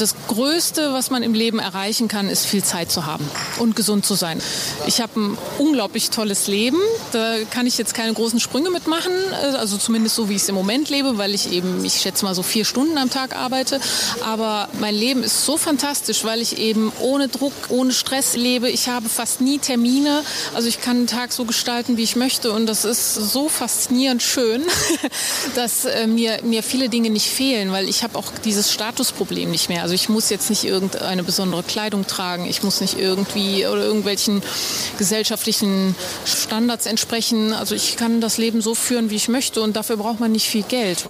das Größte, was man im Leben erreichen kann, ist viel Zeit zu haben und gesund zu sein. Ich habe ein unglaublich tolles Leben. Da kann ich jetzt keine großen Sprünge mitmachen. Also zumindest so, wie ich es im Moment lebe, weil ich eben, ich schätze mal so vier Stunden am Tag arbeite. Aber mein Leben ist so fantastisch, weil ich eben ohne Druck, ohne Stress lebe. Ich habe fast nie Termine. Also ich kann den Tag so gestalten, wie ich möchte. Und das ist so faszinierend schön, dass äh, mir, mir viele Dinge nicht fehlen, weil ich habe auch dieses Statusproblem nicht mehr. Also ich muss jetzt nicht irgendeine besondere Kleidung tragen, ich muss nicht irgendwie oder irgendwelchen gesellschaftlichen Standards entsprechen. Also ich kann das Leben so führen, wie ich möchte und dafür braucht man nicht viel Geld.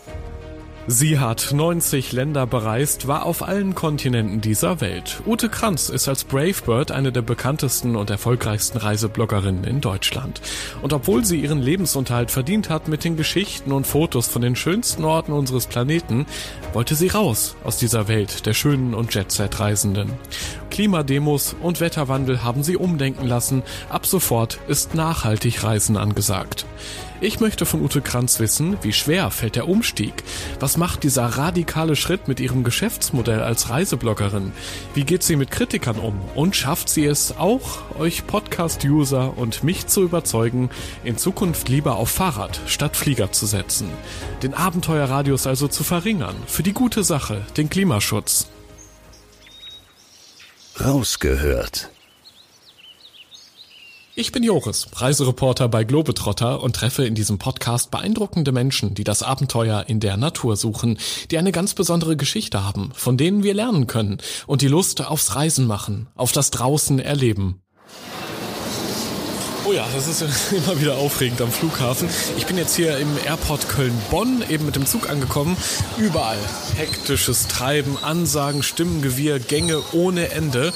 Sie hat 90 Länder bereist, war auf allen Kontinenten dieser Welt. Ute Kranz ist als Bravebird eine der bekanntesten und erfolgreichsten Reisebloggerinnen in Deutschland. Und obwohl sie ihren Lebensunterhalt verdient hat mit den Geschichten und Fotos von den schönsten Orten unseres Planeten, wollte sie raus aus dieser Welt der schönen und Jet-Set-Reisenden. Klimademos und Wetterwandel haben sie umdenken lassen. Ab sofort ist nachhaltig Reisen angesagt. Ich möchte von Ute Kranz wissen, wie schwer fällt der Umstieg? Was macht dieser radikale Schritt mit ihrem Geschäftsmodell als Reisebloggerin? Wie geht sie mit Kritikern um? Und schafft sie es auch, euch Podcast-User und mich zu überzeugen, in Zukunft lieber auf Fahrrad statt Flieger zu setzen? Den Abenteuerradius also zu verringern, für die gute Sache, den Klimaschutz. Rausgehört ich bin Joris, Reisereporter bei Globetrotter und treffe in diesem Podcast beeindruckende Menschen, die das Abenteuer in der Natur suchen, die eine ganz besondere Geschichte haben, von denen wir lernen können und die Lust aufs Reisen machen, auf das Draußen erleben. Oh ja, das ist immer wieder aufregend am Flughafen. Ich bin jetzt hier im Airport Köln-Bonn eben mit dem Zug angekommen. Überall hektisches Treiben, Ansagen, Stimmengewirr, Gänge ohne Ende.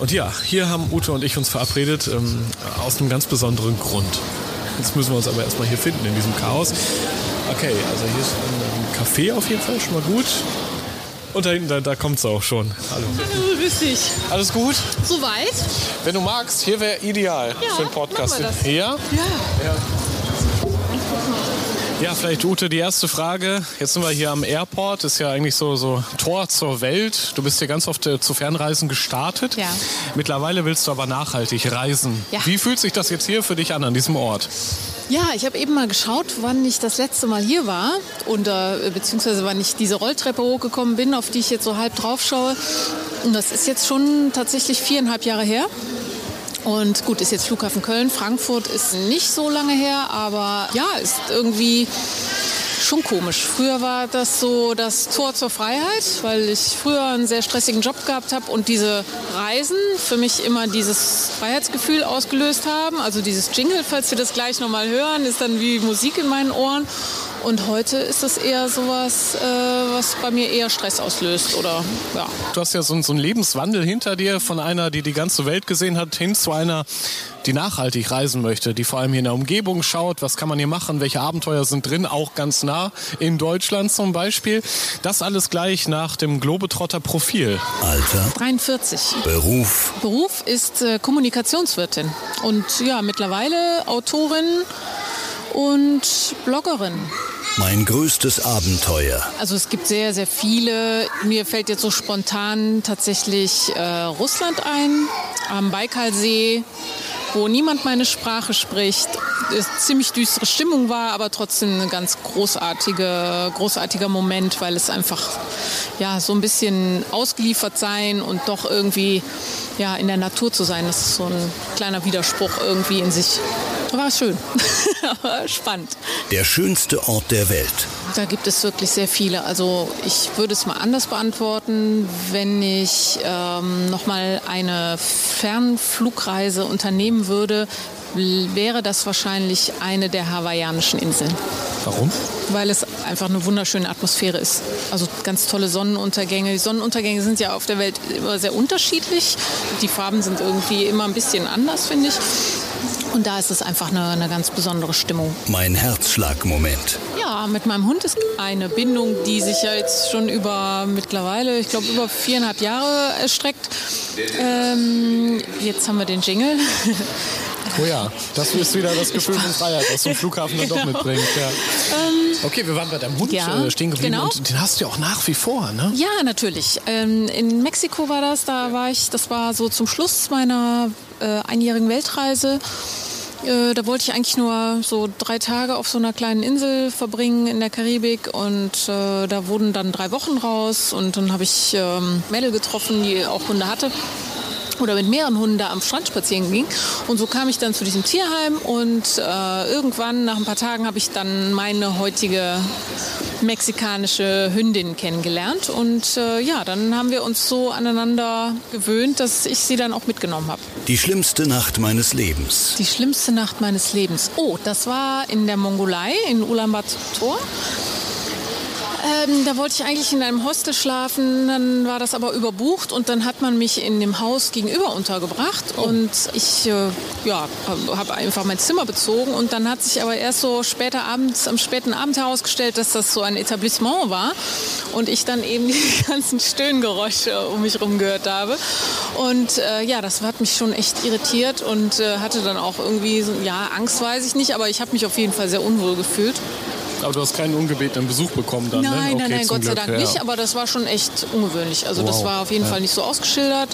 Und ja, hier haben Ute und ich uns verabredet, ähm, aus einem ganz besonderen Grund. Jetzt müssen wir uns aber erstmal hier finden in diesem Chaos. Okay, also hier ist ein Café auf jeden Fall, schon mal gut. Und da hinten, da, da kommt es auch schon. Hallo. Hallo, grüß dich. Alles gut? Soweit. Wenn du magst, hier wäre ideal ja, für einen Podcast. Ja? Ja. ja. Ja, vielleicht Ute, die erste Frage. Jetzt sind wir hier am Airport, ist ja eigentlich so so Tor zur Welt. Du bist hier ganz oft äh, zu Fernreisen gestartet. Ja. Mittlerweile willst du aber nachhaltig reisen. Ja. Wie fühlt sich das jetzt hier für dich an, an diesem Ort? Ja, ich habe eben mal geschaut, wann ich das letzte Mal hier war und äh, beziehungsweise wann ich diese Rolltreppe hochgekommen bin, auf die ich jetzt so halb drauf schaue. Und das ist jetzt schon tatsächlich viereinhalb Jahre her. Und gut, ist jetzt Flughafen Köln. Frankfurt ist nicht so lange her, aber ja, ist irgendwie schon komisch. Früher war das so das Tor zur Freiheit, weil ich früher einen sehr stressigen Job gehabt habe und diese Reisen für mich immer dieses Freiheitsgefühl ausgelöst haben. Also dieses Jingle, falls wir das gleich nochmal hören, ist dann wie Musik in meinen Ohren. Und heute ist das eher sowas, äh, was bei mir eher Stress auslöst oder ja. Du hast ja so, so einen Lebenswandel hinter dir von einer, die die ganze Welt gesehen hat, hin zu einer, die nachhaltig reisen möchte, die vor allem hier in der Umgebung schaut, was kann man hier machen, welche Abenteuer sind drin, auch ganz nah in Deutschland zum Beispiel. Das alles gleich nach dem Globetrotter-Profil. Alter. 43. Beruf. Beruf ist äh, Kommunikationswirtin und ja, mittlerweile Autorin und Bloggerin. Mein größtes Abenteuer. Also es gibt sehr, sehr viele. Mir fällt jetzt so spontan tatsächlich äh, Russland ein, am Baikalsee, wo niemand meine Sprache spricht. Es ziemlich düstere Stimmung war, aber trotzdem ein ganz großartige, großartiger Moment, weil es einfach ja so ein bisschen ausgeliefert sein und doch irgendwie ja in der Natur zu sein. Das ist so ein kleiner Widerspruch irgendwie in sich. War schön, aber spannend. Der schönste Ort der Welt. Da gibt es wirklich sehr viele. Also ich würde es mal anders beantworten, wenn ich ähm, nochmal eine Fernflugreise unternehmen würde, wäre das wahrscheinlich eine der hawaiianischen Inseln. Warum? Weil es einfach eine wunderschöne Atmosphäre ist. Also ganz tolle Sonnenuntergänge. Die Sonnenuntergänge sind ja auf der Welt immer sehr unterschiedlich. Die Farben sind irgendwie immer ein bisschen anders, finde ich. Und da ist es einfach eine, eine ganz besondere Stimmung. Mein Herzschlagmoment. Ja, mit meinem Hund ist eine Bindung, die sich ja jetzt schon über mittlerweile, ich glaube, über viereinhalb Jahre erstreckt. Ähm, jetzt haben wir den Jingle. Oh ja, das ist wieder das Gefühl von Freiheit, was so ein Flughafen dann doch mitbringt. Ja. Okay, wir waren bei deinem Hund Ja, äh, stehen geblieben genau. und den hast du ja auch nach wie vor, ne? Ja, natürlich. Ähm, in Mexiko war das, da war ich, das war so zum Schluss meiner äh, einjährigen Weltreise. Äh, da wollte ich eigentlich nur so drei Tage auf so einer kleinen Insel verbringen in der Karibik und äh, da wurden dann drei Wochen raus und dann habe ich ähm, Mädel getroffen, die auch Hunde hatte oder mit mehreren Hunden da am Strand spazieren ging. Und so kam ich dann zu diesem Tierheim und äh, irgendwann nach ein paar Tagen habe ich dann meine heutige mexikanische Hündin kennengelernt. Und äh, ja, dann haben wir uns so aneinander gewöhnt, dass ich sie dann auch mitgenommen habe. Die schlimmste Nacht meines Lebens. Die schlimmste Nacht meines Lebens. Oh, das war in der Mongolei, in Ulaanbaatar. Ähm, da wollte ich eigentlich in einem Hostel schlafen, dann war das aber überbucht und dann hat man mich in dem Haus gegenüber untergebracht und ich äh, ja, habe einfach mein Zimmer bezogen und dann hat sich aber erst so später abends, am späten Abend herausgestellt, dass das so ein Etablissement war und ich dann eben die ganzen Stöhngeräusche um mich herum gehört habe und äh, ja, das hat mich schon echt irritiert und äh, hatte dann auch irgendwie, so, ja, Angst weiß ich nicht, aber ich habe mich auf jeden Fall sehr unwohl gefühlt. Aber du hast keinen ungebetenen Besuch bekommen dann, ne? Nein, Okay, nein, nein, Gott sei Glück, Dank ja. nicht, aber das war schon echt ungewöhnlich. Also das Wow. war auf jeden Ja. Fall nicht so ausgeschildert,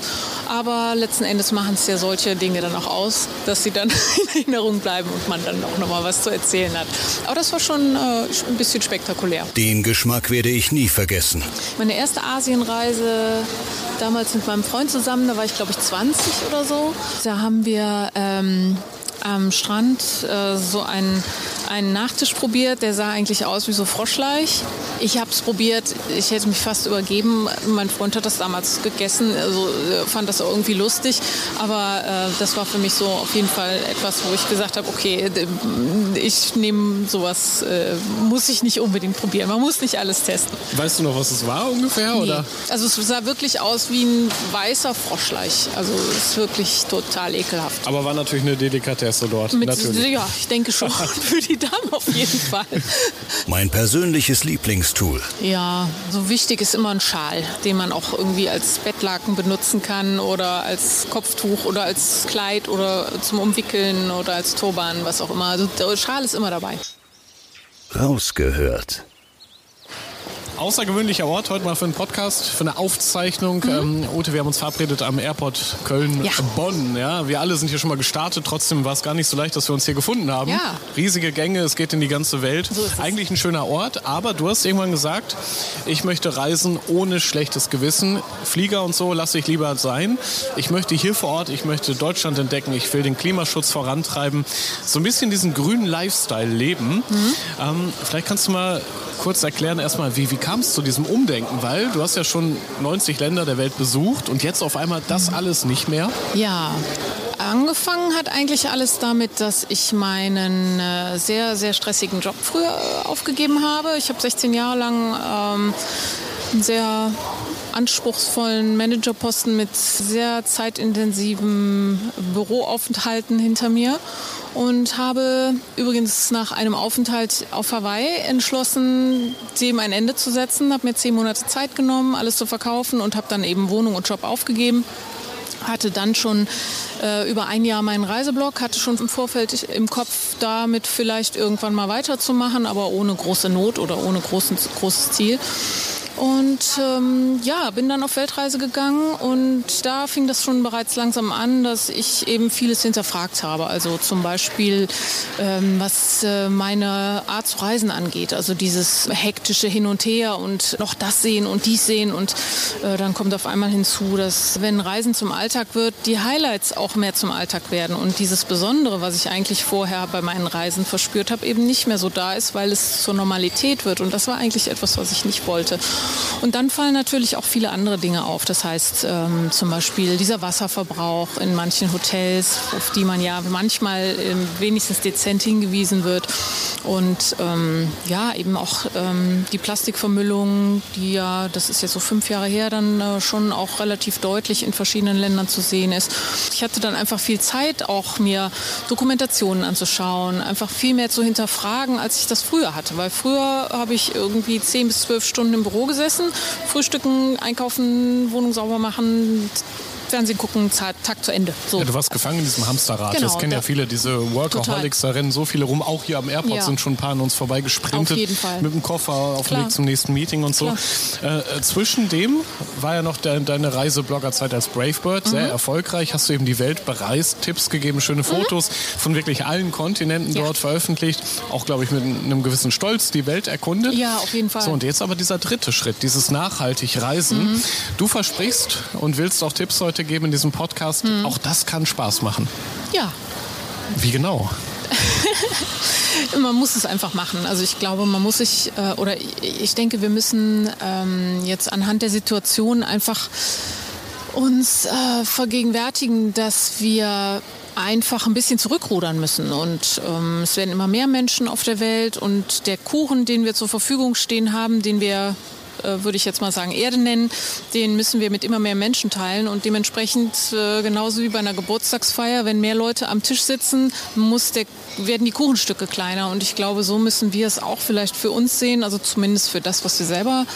aber letzten Endes machen es ja solche Dinge dann auch aus, dass sie dann in Erinnerung bleiben und man dann auch nochmal was zu erzählen hat. Aber das war schon äh, ein bisschen spektakulär. Den Geschmack werde ich nie vergessen. Meine erste Asienreise damals mit meinem Freund zusammen, da war ich glaube ich 20 oder so. Da haben wir ähm, am Strand äh, so einen, einen Nachtisch probiert, der sah eigentlich aus wie so Froschleich. Ich habe es probiert, ich hätte mich fast übergeben. Mein Freund hat das damals gegessen, also äh, fand das irgendwie lustig. Aber äh, das war für mich so auf jeden Fall etwas, wo ich gesagt habe, okay, d- ich nehme sowas, äh, muss ich nicht unbedingt probieren. Man muss nicht alles testen. Weißt du noch, was es war ungefähr? Oder? Nee. Also es sah wirklich aus wie ein weißer Froschleich. Also es ist wirklich total ekelhaft. Aber war natürlich eine Delikatesse dort. Mit, natürlich. ja, ich denke schon für die Damen auf jeden Fall. Mein persönliches Lieblingstool. Ja, so wichtig ist immer ein Schal, den man auch irgendwie als Bettlaken benutzen kann oder als Kopftuch oder als Kleid oder zum Umwickeln oder als Turban, was auch immer. Also der Schal ist immer dabei. Rausgehört. Außergewöhnlicher Ort heute mal für einen Podcast, für eine Aufzeichnung. Ähm, Ute, wir haben uns verabredet am Airport Köln-Bonn. Mhm. Ja. Ja. wir alle sind hier schon mal gestartet. Trotzdem war es gar nicht so leicht, dass wir uns hier gefunden haben. Ja. Riesige Gänge, es geht in die ganze Welt. So. Eigentlich ein schöner Ort, aber du hast irgendwann gesagt, ich möchte reisen ohne schlechtes Gewissen. Flieger und so lasse ich lieber sein. Ich möchte hier vor Ort, ich möchte Deutschland entdecken, ich will den Klimaschutz vorantreiben. So ein bisschen diesen grünen Lifestyle leben. Mhm. Ähm, vielleicht kannst du mal kurz erklären erstmal, wie, wie kam es zu diesem Umdenken? Weil du hast ja schon 90 Länder der Welt besucht und jetzt auf einmal das alles nicht mehr. Ja, angefangen hat eigentlich alles damit, dass ich meinen äh, sehr, sehr stressigen Job früher äh, aufgegeben habe. Ich habe 16 Jahre lang ähm, einen sehr anspruchsvollen Managerposten mit sehr zeitintensiven Büroaufenthalten hinter mir und habe übrigens nach einem Aufenthalt auf Hawaii entschlossen, dem ein Ende zu setzen, habe mir zehn Monate Zeit genommen, alles zu verkaufen und habe dann eben Wohnung und Job aufgegeben hatte dann schon äh, über ein Jahr meinen Reiseblog, hatte schon im Vorfeld im Kopf, damit vielleicht irgendwann mal weiterzumachen, aber ohne große Not oder ohne großen, großes Ziel. Und ähm, ja, bin dann auf Weltreise gegangen und da fing das schon bereits langsam an, dass ich eben vieles hinterfragt habe. Also zum Beispiel, ähm, was äh, meine Art zu reisen angeht. Also dieses hektische Hin und Her und noch das sehen und dies sehen. Und äh, dann kommt auf einmal hinzu, dass wenn Reisen zum Alltag wird, die Highlights auch mehr zum Alltag werden. Und dieses Besondere, was ich eigentlich vorher bei meinen Reisen verspürt habe, eben nicht mehr so da ist, weil es zur Normalität wird. Und das war eigentlich etwas, was ich nicht wollte. Und dann fallen natürlich auch viele andere Dinge auf. Das heißt ähm, zum Beispiel dieser Wasserverbrauch in manchen Hotels, auf die man ja manchmal ähm, wenigstens dezent hingewiesen wird. Und ähm, ja, eben auch ähm, die Plastikvermüllung, die ja, das ist jetzt so fünf Jahre her, dann äh, schon auch relativ deutlich in verschiedenen Ländern zu sehen ist. Ich hatte dann einfach viel Zeit, auch mir Dokumentationen anzuschauen, einfach viel mehr zu hinterfragen, als ich das früher hatte. Weil früher habe ich irgendwie zehn bis zwölf Stunden im Büro gesessen, frühstücken, einkaufen, Wohnung sauber machen, Fernsehen gucken, Tag zu Ende. So. Ja, du warst gefangen in diesem Hamsterrad. Genau, das kennen ja viele, diese Workaholics, da rennen so viele rum. Auch hier am Airport ja. sind schon ein paar an uns vorbeigesprintet. Auf jeden Fall. Mit dem Koffer auf dem Weg zum nächsten Meeting und so. Äh, äh, zwischen dem war ja noch de deine Reisebloggerzeit als Bravebird mhm. sehr erfolgreich. Hast du eben die Welt bereist, Tipps gegeben, schöne mhm. Fotos mhm. von wirklich allen Kontinenten ja. dort veröffentlicht. Auch, glaube ich, mit einem gewissen Stolz die Welt erkundet. Ja, auf jeden Fall. So, und jetzt aber dieser dritte Schritt, dieses nachhaltig Reisen. Mhm. Du versprichst und willst auch Tipps heute geben in diesem Podcast. Mhm. Auch das kann Spaß machen. Ja. Wie genau? man muss es einfach machen. Also ich glaube, man muss sich, äh, oder ich denke, wir müssen ähm, jetzt anhand der Situation einfach uns äh, vergegenwärtigen, dass wir einfach ein bisschen zurückrudern müssen. Und ähm, es werden immer mehr Menschen auf der Welt und der Kuchen, den wir zur Verfügung stehen haben, den wir äh, würde ich jetzt mal sagen, Erde nennen, den müssen wir mit immer mehr Menschen teilen. Und dementsprechend, äh, genauso wie bei einer Geburtstagsfeier, wenn mehr Leute am Tisch sitzen, muss der, werden die Kuchenstücke kleiner. Und ich glaube, so müssen wir es auch vielleicht für uns sehen, also zumindest für das, was wir selber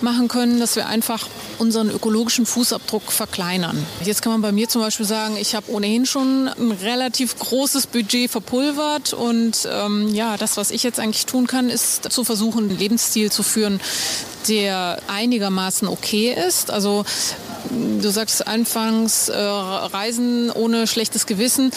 machen können, dass wir einfach unseren ökologischen Fußabdruck verkleinern. Jetzt kann man bei mir zum Beispiel sagen, ich habe ohnehin schon ein relativ großes Budget verpulvert und ähm, ja, das, was ich jetzt eigentlich tun kann, ist zu versuchen, einen Lebensstil zu führen, der einigermaßen okay ist. Also du sagst anfangs äh, Reisen ohne schlechtes Gewissen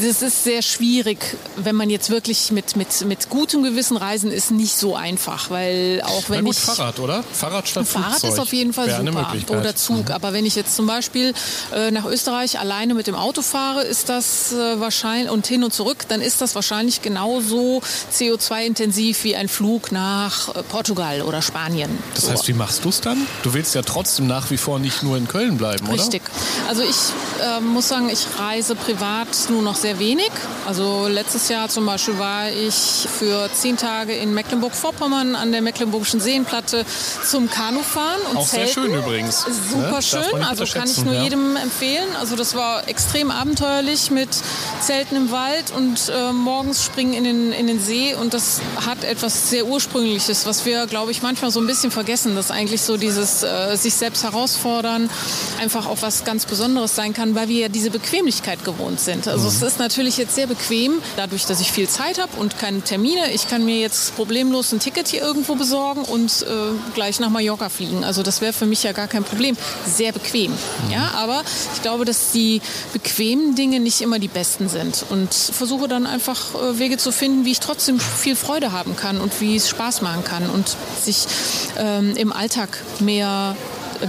das ist sehr schwierig, wenn man jetzt wirklich mit, mit, mit gutem Gewissen reisen, ist nicht so einfach, weil auch wenn Na gut, ich... Fahrrad, oder? Fahrrad statt Fahrrad Flugzeug. ist auf jeden Fall super. Oder Zug. Mhm. Aber wenn ich jetzt zum Beispiel äh, nach Österreich alleine mit dem Auto fahre, ist das äh, wahrscheinlich, und hin und zurück, dann ist das wahrscheinlich genauso CO2-intensiv wie ein Flug nach äh, Portugal oder Spanien. Das heißt, wie machst du es dann? Du willst ja trotzdem nach wie vor nicht nur in Köln bleiben, oder? Richtig. Also ich äh, muss sagen, ich reise privat nur noch sehr wenig. Also letztes Jahr zum Beispiel war ich für zehn Tage in Mecklenburg-Vorpommern an der Mecklenburgischen Seenplatte zum Kanufahren und Auch Zelten. sehr schön übrigens. Super ne? schön, also kann ich nur ja. jedem empfehlen. Also das war extrem abenteuerlich mit Zelten im Wald und äh, morgens springen in den, in den See und das hat etwas sehr Ursprüngliches, was wir, glaube ich, manchmal so ein bisschen vergessen, dass eigentlich so dieses äh, sich selbst herausfordern einfach auch was ganz Besonderes sein kann, weil wir ja diese Bequemlichkeit gewohnt sind. Also es ist natürlich jetzt sehr bequem, dadurch, dass ich viel Zeit habe und keine Termine. Ich kann mir jetzt problemlos ein Ticket hier irgendwo besorgen und äh, gleich nach Mallorca fliegen. Also das wäre für mich ja gar kein Problem. Sehr bequem. Mhm. Ja, aber ich glaube, dass die bequemen Dinge nicht immer die besten sind und versuche dann einfach äh, Wege zu finden, wie ich trotzdem viel Freude haben kann und wie es Spaß machen kann und sich ähm, im Alltag mehr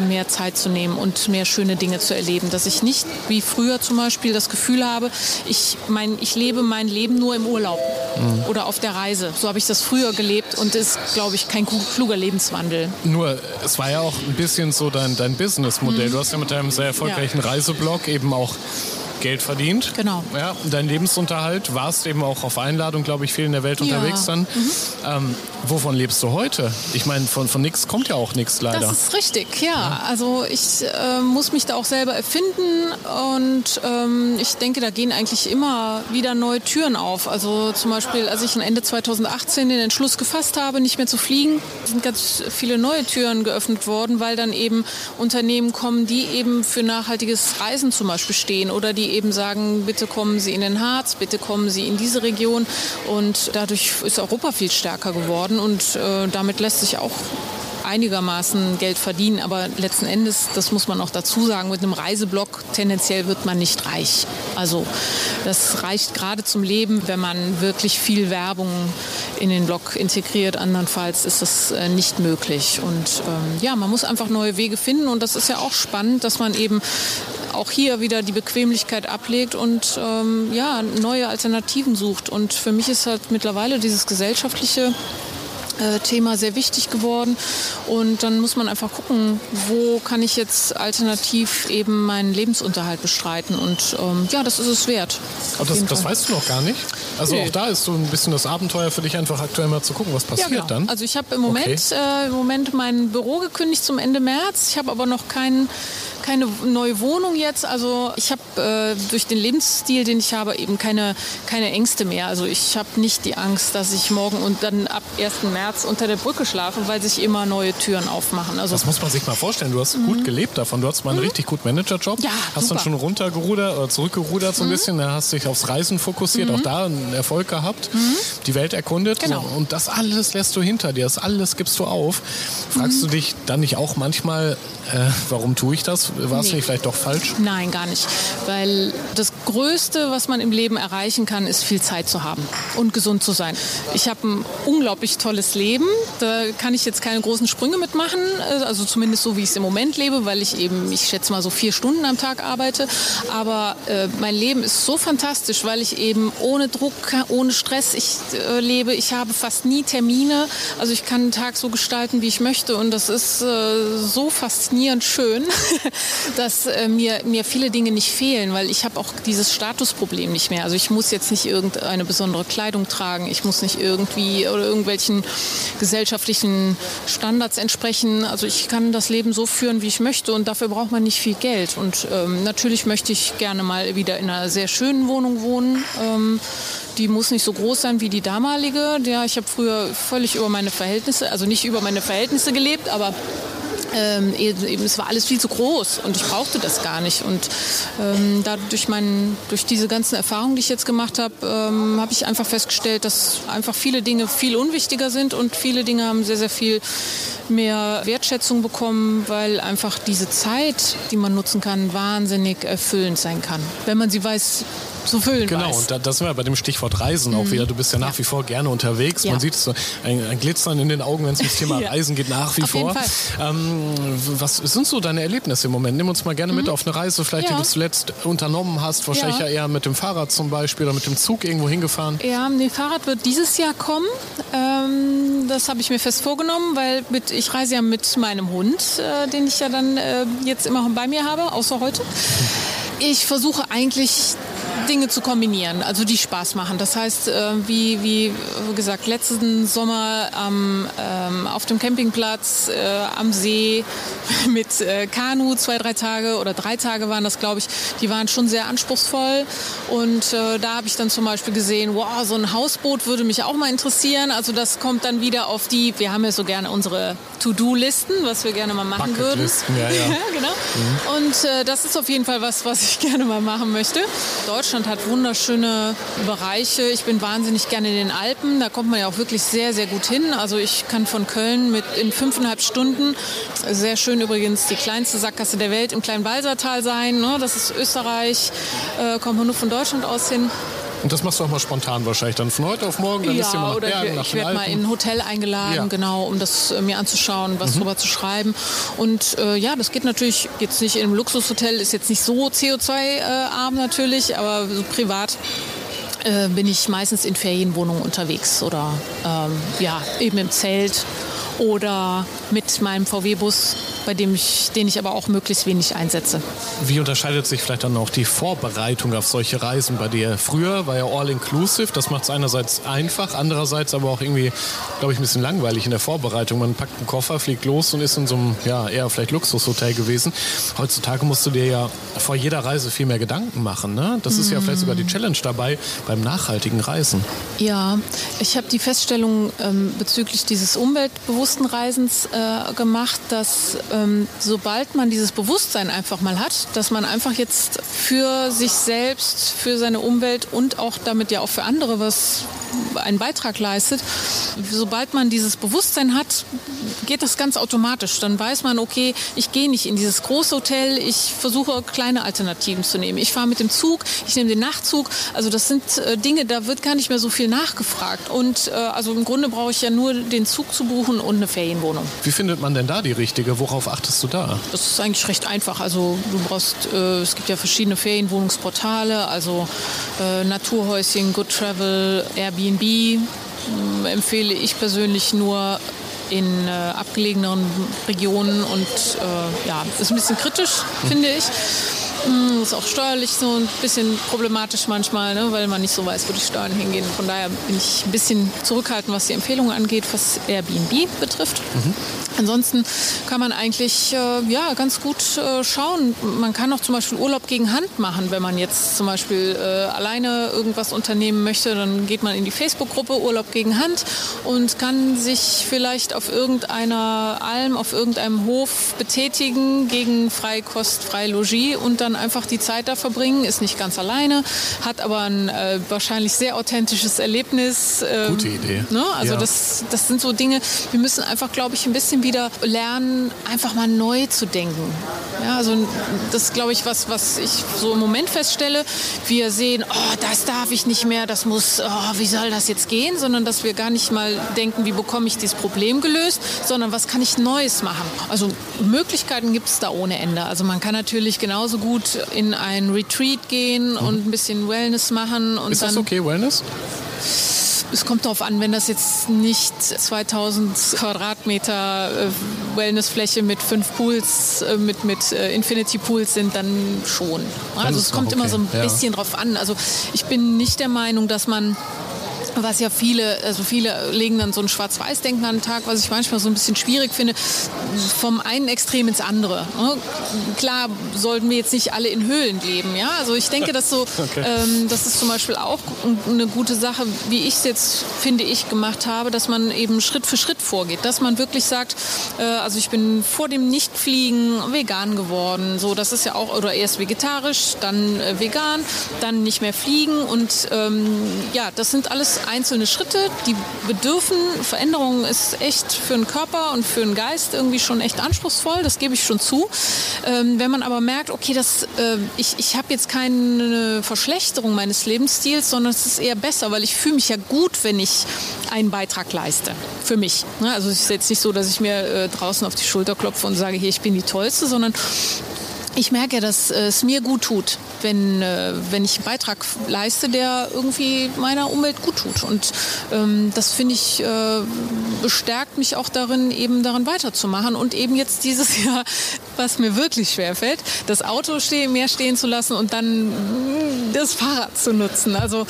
mehr Zeit zu nehmen und mehr schöne Dinge zu erleben. Dass ich nicht wie früher zum Beispiel das Gefühl habe, ich, mein, ich lebe mein Leben nur im Urlaub mhm. oder auf der Reise. So habe ich das früher gelebt und ist, glaube ich, kein kluger Lebenswandel. Nur, es war ja auch ein bisschen so dein, dein Businessmodell. Mhm. Du hast ja mit deinem sehr erfolgreichen ja. Reiseblog eben auch Geld verdient. Genau. Ja, dein Lebensunterhalt warst eben auch auf Einladung, glaube ich, viel in der Welt ja. unterwegs dann. Mhm. Ähm, wovon lebst du heute? Ich meine, von, von nichts kommt ja auch nichts leider. Das ist richtig, ja. ja. Also ich äh, muss mich da auch selber erfinden und ähm, ich denke, da gehen eigentlich immer wieder neue Türen auf. Also zum Beispiel, als ich Ende 2018 den Entschluss gefasst habe, nicht mehr zu fliegen, sind ganz viele neue Türen geöffnet worden, weil dann eben Unternehmen kommen, die eben für nachhaltiges Reisen zum Beispiel stehen oder die eben sagen, bitte kommen Sie in den Harz, bitte kommen Sie in diese Region. Und dadurch ist Europa viel stärker geworden und äh, damit lässt sich auch einigermaßen Geld verdienen. Aber letzten Endes, das muss man auch dazu sagen, mit einem Reiseblock tendenziell wird man nicht reich. Also das reicht gerade zum Leben, wenn man wirklich viel Werbung in den Blog integriert. Andernfalls ist das äh, nicht möglich. Und ähm, ja, man muss einfach neue Wege finden. Und das ist ja auch spannend, dass man eben auch hier wieder die Bequemlichkeit ablegt und ähm, ja, neue Alternativen sucht. Und für mich ist halt mittlerweile dieses gesellschaftliche äh, Thema sehr wichtig geworden. Und dann muss man einfach gucken, wo kann ich jetzt alternativ eben meinen Lebensunterhalt bestreiten. Und ähm, ja, das ist es wert. Aber das, das weißt du noch gar nicht? Also nee. auch da ist so ein bisschen das Abenteuer für dich einfach aktuell mal zu gucken, was passiert ja, genau. dann. Also ich habe im Moment, okay. äh, im Moment mein Büro gekündigt zum Ende März. Ich habe aber noch keinen keine neue Wohnung jetzt. Also ich habe äh, durch den Lebensstil, den ich habe, eben keine, keine Ängste mehr. Also ich habe nicht die Angst, dass ich morgen und dann ab 1. März unter der Brücke schlafe, weil sich immer neue Türen aufmachen. Also das muss man sich mal vorstellen. Du hast mhm. gut gelebt davon. Du hast mal einen mhm. richtig guten Managerjob. Ja, hast super. dann schon runtergerudert oder zurückgerudert so ein mhm. bisschen. Da hast dich aufs Reisen fokussiert, auch mhm. da einen Erfolg gehabt, mhm. die Welt erkundet. Genau. Und das alles lässt du hinter dir. Das alles gibst du auf. Fragst du dich dann nicht auch manchmal, äh, warum tue ich das? War es nee. nicht vielleicht doch falsch? Nein, gar nicht. Weil das Größte, was man im Leben erreichen kann, ist viel Zeit zu haben und gesund zu sein. Ich habe ein unglaublich tolles Leben. Da kann ich jetzt keine großen Sprünge mitmachen. Also zumindest so, wie ich es im Moment lebe, weil ich eben, ich schätze mal so vier Stunden am Tag arbeite. Aber äh, mein Leben ist so fantastisch, weil ich eben ohne Druck, ohne Stress ich, äh, lebe. Ich habe fast nie Termine. Also ich kann den Tag so gestalten, wie ich möchte. Und das ist äh, so faszinierend schön, dass äh, mir, mir viele Dinge nicht fehlen, weil ich habe auch dieses Statusproblem nicht mehr. Also ich muss jetzt nicht irgendeine besondere Kleidung tragen, ich muss nicht irgendwie oder irgendwelchen gesellschaftlichen Standards entsprechen. Also ich kann das Leben so führen, wie ich möchte und dafür braucht man nicht viel Geld. Und ähm, natürlich möchte ich gerne mal wieder in einer sehr schönen Wohnung wohnen. Ähm, die muss nicht so groß sein wie die damalige. Ja, ich habe früher völlig über meine Verhältnisse, also nicht über meine Verhältnisse gelebt, aber ähm, eben, es war alles viel zu groß und ich brauchte das gar nicht. Und ähm, dadurch mein, durch diese ganzen Erfahrungen, die ich jetzt gemacht habe, ähm, habe ich einfach festgestellt, dass einfach viele Dinge viel unwichtiger sind und viele Dinge haben sehr, sehr viel mehr Wertschätzung bekommen, weil einfach diese Zeit, die man nutzen kann, wahnsinnig erfüllend sein kann, wenn man sie weiß, zu füllen Genau, weiß. und da, da sind wir bei dem Stichwort Reisen mhm. auch wieder. Du bist ja nach ja. wie vor gerne unterwegs. Ja. Man sieht so ein, ein, Glitzern in den Augen, wenn es ums Thema ja. Reisen geht, nach wie auf vor. Ähm, was sind so deine Erlebnisse im Moment? Nimm uns mal gerne mhm. mit auf eine Reise, vielleicht die du zuletzt unternommen hast. Wahrscheinlich ja. eher mit dem Fahrrad zum Beispiel oder mit dem Zug irgendwo hingefahren. Ja, nee, Fahrrad wird dieses Jahr kommen. Ähm, das habe ich mir fest vorgenommen, weil mit, ich reise ja mit meinem Hund, äh, den ich ja dann äh, jetzt immer bei mir habe, außer heute. Ich versuche eigentlich Dinge zu kombinieren, also die Spaß machen. Das heißt, äh, wie, wie gesagt, letzten Sommer ähm, ähm, auf dem Campingplatz äh, am See mit äh, Kanu zwei, drei Tage oder drei Tage waren das, glaube ich, die waren schon sehr anspruchsvoll. Und äh, da habe ich dann zum Beispiel gesehen, wow, so ein Hausboot würde mich auch mal interessieren. Also das kommt dann wieder auf die, wir haben ja so gerne unsere To-Do-Listen, was wir gerne mal machen würden. Ja, ja. genau. Mhm. Und äh, das ist auf jeden Fall was, was ich gerne mal machen möchte. Deutschland hat wunderschöne Bereiche. Ich bin wahnsinnig gerne in den Alpen. Da kommt man ja auch wirklich sehr, sehr gut hin. Also ich kann von Köln mit in fünfeinhalb Stunden, sehr schön übrigens, die kleinste Sackgasse der Welt im kleinen Balsertal sein. Ne? Das ist Österreich, äh, kommt man nur von Deutschland aus hin. Und das machst du auch mal spontan wahrscheinlich dann von heute auf morgen? Dann ja, du mal oder Bergen, ich, ich werde mal in ein Hotel eingeladen, ja. genau, um das äh, mir anzuschauen, was mhm. drüber zu schreiben. Und äh, ja, das geht natürlich jetzt nicht in einem Luxushotel, ist jetzt nicht so CO2-arm äh, natürlich, aber so privat äh, bin ich meistens in Ferienwohnungen unterwegs oder ähm, ja, eben im Zelt oder mit meinem VW-Bus bei dem ich, den ich aber auch möglichst wenig einsetze. Wie unterscheidet sich vielleicht dann auch die Vorbereitung auf solche Reisen bei dir? Früher war ja All-Inclusive, das macht es einerseits einfach, andererseits aber auch irgendwie, glaube ich, ein bisschen langweilig in der Vorbereitung. Man packt einen Koffer, fliegt los und ist in so einem, ja, eher vielleicht Luxushotel gewesen. Heutzutage musst du dir ja vor jeder Reise viel mehr Gedanken machen. Ne? Das ist ja vielleicht sogar die Challenge dabei beim nachhaltigen Reisen. Ja, ich habe die Feststellung ähm, bezüglich dieses umweltbewussten Reisens äh, gemacht, dass ähm, sobald man dieses Bewusstsein einfach mal hat, dass man einfach jetzt für sich selbst, für seine Umwelt und auch damit ja auch für andere was einen Beitrag leistet, sobald man dieses Bewusstsein hat, geht das ganz automatisch. Dann weiß man, okay, ich gehe nicht in dieses große Hotel, ich versuche kleine Alternativen zu nehmen. Ich fahre mit dem Zug, ich nehme den Nachtzug. Also das sind äh, Dinge, da wird gar nicht mehr so viel nachgefragt. Und äh, also im Grunde brauche ich ja nur den Zug zu buchen und eine Ferienwohnung. Wie findet man denn da die richtige? Worauf achtest du da? Das ist eigentlich recht einfach. Also du brauchst, äh, es gibt ja verschiedene Ferienwohnungsportale, also äh, Naturhäuschen, Good Travel, Airbnb. Äh, empfehle ich persönlich nur in äh, abgelegeneren Regionen und äh, ja, ist ein bisschen kritisch, hm. finde ich. Mm, ist auch steuerlich so ein bisschen problematisch manchmal, ne, weil man nicht so weiß, wo die Steuern hingehen. Von daher bin ich ein bisschen zurückhaltend, was die Empfehlungen angeht, was Airbnb betrifft. Mhm. Ansonsten kann man eigentlich äh, ja, ganz gut äh, schauen. Man kann auch zum Beispiel Urlaub gegen Hand machen, wenn man jetzt zum Beispiel äh, alleine irgendwas unternehmen möchte. Dann geht man in die Facebook-Gruppe Urlaub gegen Hand und kann sich vielleicht auf irgendeiner Alm, auf irgendeinem Hof betätigen gegen Freikost, Freilogis und dann einfach die Zeit da verbringen. Ist nicht ganz alleine, hat aber ein äh, wahrscheinlich sehr authentisches Erlebnis. Ähm, Gute Idee. Ne? Also ja. das, das sind so Dinge, wir müssen einfach, glaube ich, ein bisschen wieder lernen, einfach mal neu zu denken. Ja, also das ist, glaube ich, was, was ich so im Moment feststelle. Wir sehen, oh, das darf ich nicht mehr, das muss, oh, wie soll das jetzt gehen? Sondern dass wir gar nicht mal denken, wie bekomme ich dieses Problem gelöst, sondern was kann ich Neues machen? Also Möglichkeiten gibt es da ohne Ende. Also man kann natürlich genauso gut in ein Retreat gehen mhm. und ein bisschen Wellness machen. Und ist das okay, Wellness? Es kommt darauf an, wenn das jetzt nicht 2000 Quadratmeter äh, Wellnessfläche mit fünf Pools, äh, mit, mit äh, Infinity Pools sind, dann schon. Also es kommt okay. immer so ein bisschen ja. drauf an. Also ich bin nicht der Meinung, dass man was ja viele, also viele legen dann so ein Schwarz-Weiß-Denken an den Tag, was ich manchmal so ein bisschen schwierig finde, vom einen Extrem ins andere. Ne? Klar sollten wir jetzt nicht alle in Höhlen leben, ja. Also ich denke, dass so, okay. ähm, das ist zum Beispiel auch eine gute Sache, wie ich es jetzt finde ich gemacht habe, dass man eben Schritt für Schritt vorgeht, dass man wirklich sagt, äh, also ich bin vor dem Nichtfliegen vegan geworden, so das ist ja auch oder erst vegetarisch, dann äh, vegan, dann nicht mehr fliegen und ähm, ja, das sind alles einzelne Schritte, die bedürfen Veränderungen ist echt für den Körper und für den Geist irgendwie schon echt anspruchsvoll, das gebe ich schon zu. Ähm, wenn man aber merkt, okay, das, äh, ich, ich habe jetzt keine Verschlechterung meines Lebensstils, sondern es ist eher besser, weil ich fühle mich ja gut, wenn ich einen Beitrag leiste. Für mich. Ne? Also es ist jetzt nicht so, dass ich mir äh, draußen auf die Schulter klopfe und sage, hier, ich bin die Tollste, sondern ich merke, dass es mir gut tut, wenn, äh, wenn ich einen Beitrag leiste, der irgendwie meiner Umwelt gut tut. Und ähm, das finde ich äh, bestärkt mich auch darin, eben daran weiterzumachen und eben jetzt dieses Jahr, was mir wirklich schwerfällt, das Auto stehen, mehr stehen zu lassen und dann mm, das Fahrrad zu nutzen. Also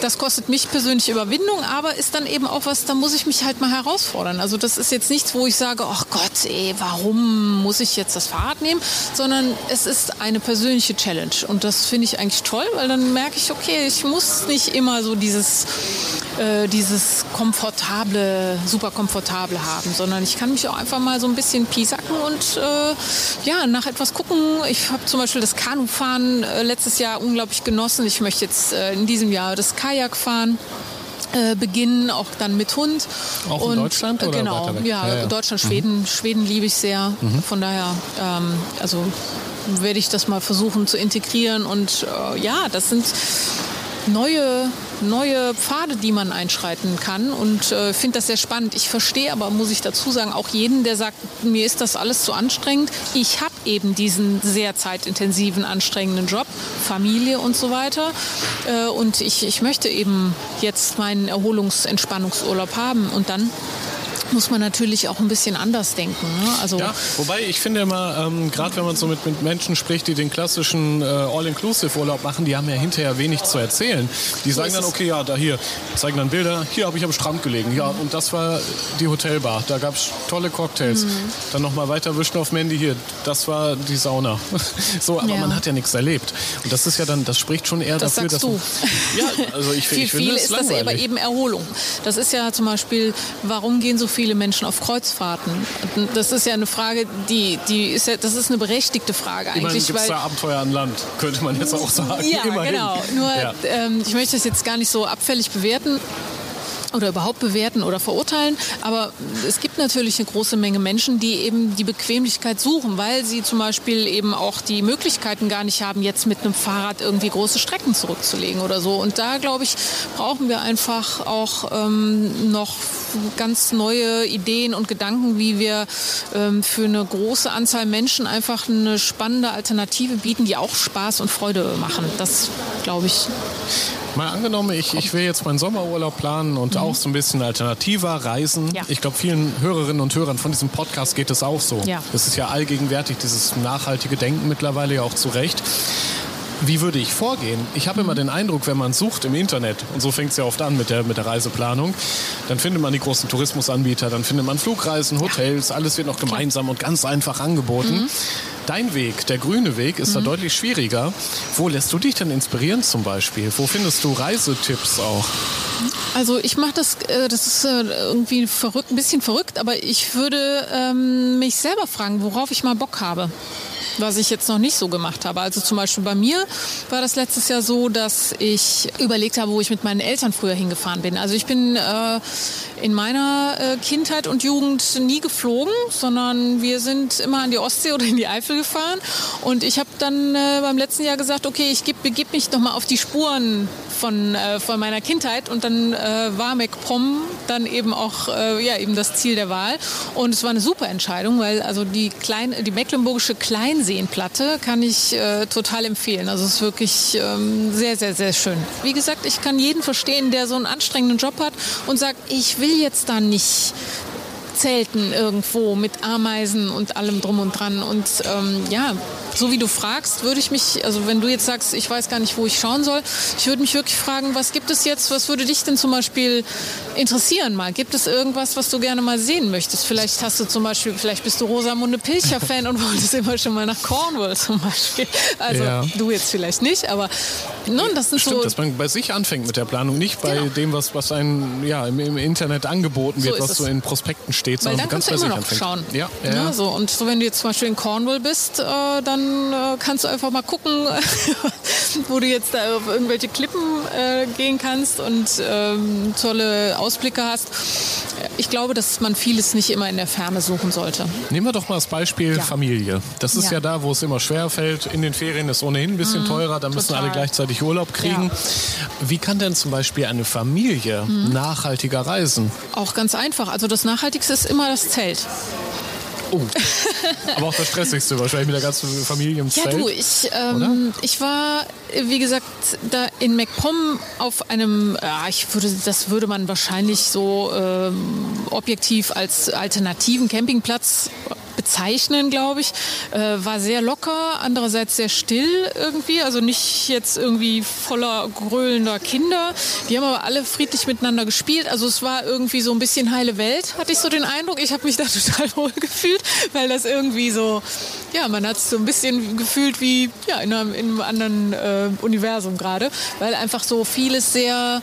das kostet mich persönlich Überwindung, aber ist dann eben auch was, da muss ich mich halt mal herausfordern. Also das ist jetzt nichts, wo ich sage, ach Gott, ey, warum muss ich jetzt das Fahrrad nehmen, sondern es ist eine persönliche Challenge und das finde ich eigentlich toll, weil dann merke ich, okay, ich muss nicht immer so dieses, äh, dieses komfortable, super komfortable haben, sondern ich kann mich auch einfach mal so ein bisschen piesacken und äh, ja, nach etwas gucken. Ich habe zum Beispiel das Kanufahren äh, letztes Jahr unglaublich genossen. Ich möchte jetzt äh, in diesem Jahr das Kajak fahren äh, beginnen, auch dann mit Hund. Auch in und, Deutschland oder Genau, ja, ja, ja, Deutschland, Schweden. Mhm. Schweden liebe ich sehr. Mhm. Von daher, ähm, also werde ich das mal versuchen zu integrieren. Und äh, ja, das sind neue, neue Pfade, die man einschreiten kann und äh, finde das sehr spannend. Ich verstehe aber, muss ich dazu sagen, auch jeden, der sagt, mir ist das alles zu anstrengend. Ich habe eben diesen sehr zeitintensiven, anstrengenden Job, Familie und so weiter. Äh, und ich, ich möchte eben jetzt meinen Erholungs-, Entspannungsurlaub haben und dann muss man natürlich auch ein bisschen anders denken. Ne? Also ja, wobei ich finde immer, ähm, gerade wenn man so mit, mit Menschen spricht, die den klassischen äh, All-Inclusive-Urlaub machen, die haben ja hinterher wenig zu erzählen. Die sagen dann, okay, ja, da hier, zeigen dann Bilder, hier habe ich am Strand gelegen. Ja, und das war die Hotelbar. Da gab es tolle Cocktails. Mhm. Dann nochmal weiter wischen auf Mandy hier. Das war die Sauna. so, aber ja. man hat ja nichts erlebt. Und das ist ja dann, das spricht schon eher das dafür, dass. Du. ja, also ich, viel, ich finde viel ist langweilig. das aber eben Erholung. Das ist ja zum Beispiel, warum gehen so viele viele Menschen auf Kreuzfahrten? Das ist ja eine Frage, die, die ist ja, das ist eine berechtigte Frage eigentlich. Gibt es da Abenteuer an Land, könnte man jetzt auch sagen. Ja, Immerhin. genau. Nur, ja. ähm, ich möchte das jetzt gar nicht so abfällig bewerten. Oder überhaupt bewerten oder verurteilen. Aber es gibt natürlich eine große Menge Menschen, die eben die Bequemlichkeit suchen, weil sie zum Beispiel eben auch die Möglichkeiten gar nicht haben, jetzt mit einem Fahrrad irgendwie große Strecken zurückzulegen oder so. Und da, glaube ich, brauchen wir einfach auch ähm, noch ganz neue Ideen und Gedanken, wie wir ähm, für eine große Anzahl Menschen einfach eine spannende Alternative bieten, die auch Spaß und Freude machen. Das, glaube ich, Mal angenommen, ich, ich will jetzt meinen Sommerurlaub planen und mhm. auch so ein bisschen alternativer reisen. Ja. Ich glaube, vielen Hörerinnen und Hörern von diesem Podcast geht es auch so. Ja. Das ist ja allgegenwärtig, dieses nachhaltige Denken mittlerweile ja auch zu Recht. Wie würde ich vorgehen? Ich habe immer den Eindruck, wenn man sucht im Internet, und so fängt es ja oft an mit der, mit der Reiseplanung, dann findet man die großen Tourismusanbieter, dann findet man Flugreisen, Hotels, alles wird noch gemeinsam und ganz einfach angeboten. Mhm. Dein Weg, der grüne Weg, ist mhm. da deutlich schwieriger. Wo lässt du dich denn inspirieren zum Beispiel? Wo findest du Reisetipps auch? Also ich mache das, äh, das ist äh, irgendwie verrückt, ein bisschen verrückt, aber ich würde ähm, mich selber fragen, worauf ich mal Bock habe was ich jetzt noch nicht so gemacht habe. Also zum Beispiel bei mir war das letztes Jahr so, dass ich überlegt habe, wo ich mit meinen Eltern früher hingefahren bin. Also ich bin äh, in meiner äh, Kindheit und Jugend nie geflogen, sondern wir sind immer an die Ostsee oder in die Eifel gefahren. Und ich habe dann äh, beim letzten Jahr gesagt, okay, ich begebe mich noch mal auf die Spuren von, äh, von meiner Kindheit. Und dann äh, war MacPom dann eben auch äh, ja, eben das Ziel der Wahl. Und es war eine super Entscheidung, weil also die, Klein, die mecklenburgische Kleinseenplatte kann ich äh, total empfehlen. Also es ist wirklich ähm, sehr, sehr, sehr schön. Wie gesagt, ich kann jeden verstehen, der so einen anstrengenden Job hat und sagt, ich will jetzt da nicht zelten irgendwo mit Ameisen und allem drum und dran. Und ähm, ja, so wie du fragst, würde ich mich, also wenn du jetzt sagst, ich weiß gar nicht, wo ich schauen soll, ich würde mich wirklich fragen, was gibt es jetzt, was würde dich denn zum Beispiel interessieren mal? Gibt es irgendwas, was du gerne mal sehen möchtest? Vielleicht hast du zum Beispiel, vielleicht bist du Rosamunde Pilcher-Fan und wolltest immer schon mal nach Cornwall zum Beispiel. Also ja. du jetzt vielleicht nicht, aber nun, das sind Stimmt, so... dass man bei sich anfängt mit der Planung, nicht bei genau. dem, was, was einem ja, im, im Internet angeboten wird, so was so in Prospekten steht, sondern dann kannst du immer noch anfängt. schauen. Ja, ja. ja, so. Und so, wenn du jetzt zum Beispiel in Cornwall bist, äh, dann äh, kannst du einfach mal gucken, wo du jetzt da auf irgendwelche Klippen äh, gehen kannst und ähm, tolle Ausblicke hast. Ich glaube, dass man vieles nicht immer in der Ferne suchen sollte. Nehmen wir doch mal das Beispiel ja. Familie. Das ist ja. ja. da, wo es immer schwer fällt. In den Ferien ist ohnehin ein bisschen mhm, teurer, da müssen alle gleichzeitig Urlaub kriegen. Ja. Wie kann denn zum Beispiel eine Familie mhm. nachhaltiger reisen? Auch ganz einfach. Also das Nachhaltigste ist immer das Zelt. Oh. Aber auch das Stressigste wahrscheinlich mit der ganzen Familie im Zelt. Ja, du, ich, ähm, ich war, wie gesagt, da in MacPom auf einem, ja, ich würde, das würde man wahrscheinlich so ähm, objektiv als alternativen Campingplatz bezeichnen, glaube ich. Äh, war sehr locker, andererseits sehr still irgendwie, also nicht jetzt irgendwie voller gröhlender Kinder. Die haben aber alle friedlich miteinander gespielt. Also es war irgendwie so ein bisschen heile Welt, hatte ich so den Eindruck. Ich habe mich da total wohl gefühlt, weil das irgendwie so, ja, man hat es so ein bisschen gefühlt wie ja, in einem, in einem anderen äh, Universum gerade, weil einfach so vieles sehr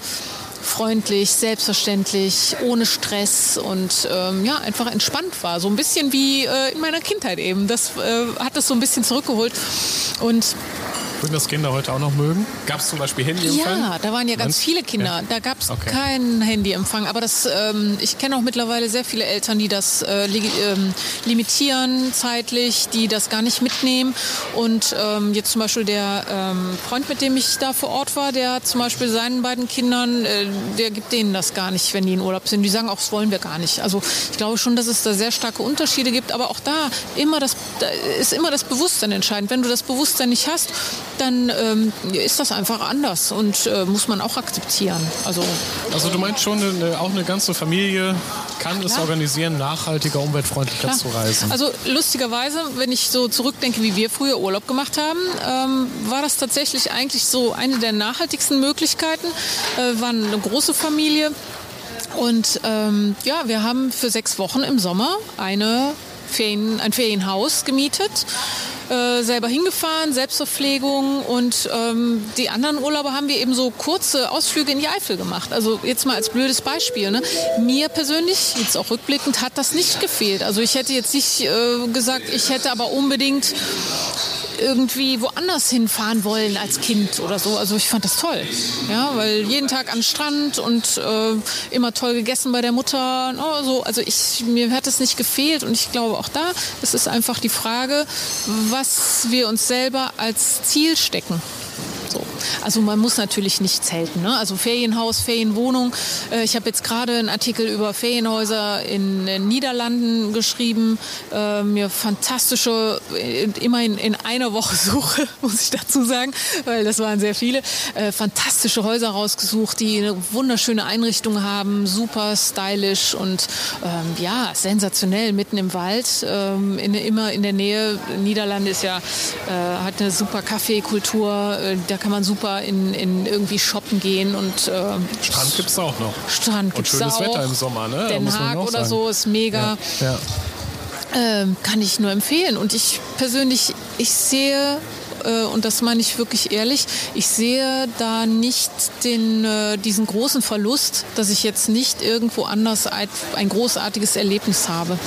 freundlich, selbstverständlich, ohne Stress und ähm, ja, einfach entspannt war. So ein bisschen wie äh, in meiner Kindheit eben. Das äh, hat es so ein bisschen zurückgeholt. Und würden das Kinder heute auch noch mögen? Gab es zum Beispiel Handyempfang? Ja, da waren ja ganz viele Kinder. Ja. Da gab es okay. keinen Handyempfang. Aber das, ähm, ich kenne auch mittlerweile sehr viele Eltern, die das äh, ähm, limitieren zeitlich, die das gar nicht mitnehmen. Und ähm, jetzt zum Beispiel der ähm, Freund, mit dem ich da vor Ort war, der hat zum Beispiel seinen beiden Kindern, äh, der gibt denen das gar nicht, wenn die in Urlaub sind. Die sagen auch, das wollen wir gar nicht. Also ich glaube schon, dass es da sehr starke Unterschiede gibt. Aber auch da immer das, da ist immer das Bewusstsein entscheidend. Wenn du das Bewusstsein nicht hast, dann ähm, ist das einfach anders und äh, muss man auch akzeptieren. Also, also du meinst schon, eine, auch eine ganze Familie kann es organisieren, nachhaltiger, umweltfreundlicher Klar. zu reisen? Also lustigerweise, wenn ich so zurückdenke, wie wir früher Urlaub gemacht haben, ähm, war das tatsächlich eigentlich so eine der nachhaltigsten Möglichkeiten. Äh, waren eine große Familie. Und ähm, ja, wir haben für sechs Wochen im Sommer eine Ferien, ein Ferienhaus gemietet äh, selber hingefahren, Selbstverpflegung und ähm, die anderen Urlaube haben wir eben so kurze Ausflüge in die Eifel gemacht. Also jetzt mal als blödes Beispiel. Ne? Mir persönlich, jetzt auch rückblickend, hat das nicht gefehlt. Also ich hätte jetzt nicht äh, gesagt, ich hätte aber unbedingt irgendwie woanders hinfahren wollen als Kind oder so. Also ich fand das toll. Ja, weil jeden Tag am Strand und äh, immer toll gegessen bei der Mutter. Oh, so. Also ich, mir hat es nicht gefehlt und ich glaube auch da, es ist einfach die Frage, was wir uns selber als Ziel stecken. So. Also man muss natürlich nicht zelten. Ne? Also Ferienhaus, Ferienwohnung. Äh, ich habe jetzt gerade einen Artikel über Ferienhäuser in den Niederlanden geschrieben. Äh, mir fantastische, äh, immerhin in einer Woche Suche, muss ich dazu sagen, weil das waren sehr viele, fantastische Häuser rausgesucht, die eine wunderschöne Einrichtung haben, super stylisch und ähm, ja, sensationell mitten im Wald, ähm, in, immer in der Nähe. Niederlande ist ja, äh, hat eine super Kaffeekultur, äh, da kann man super in, in irgendwie shoppen gehen und äh, Strand gibt es auch noch. Strand gibt es auch. Wetter im Sommer, ne? Den Haag oder sagen. so ist mega. Ja. Ja. Ähm, kann ich nur empfehlen. Und ich persönlich, ich sehe äh, und das meine ich wirklich ehrlich, ich sehe da nicht den, äh, diesen großen Verlust, dass ich jetzt nicht irgendwo anders ein, großartiges Erlebnis habe.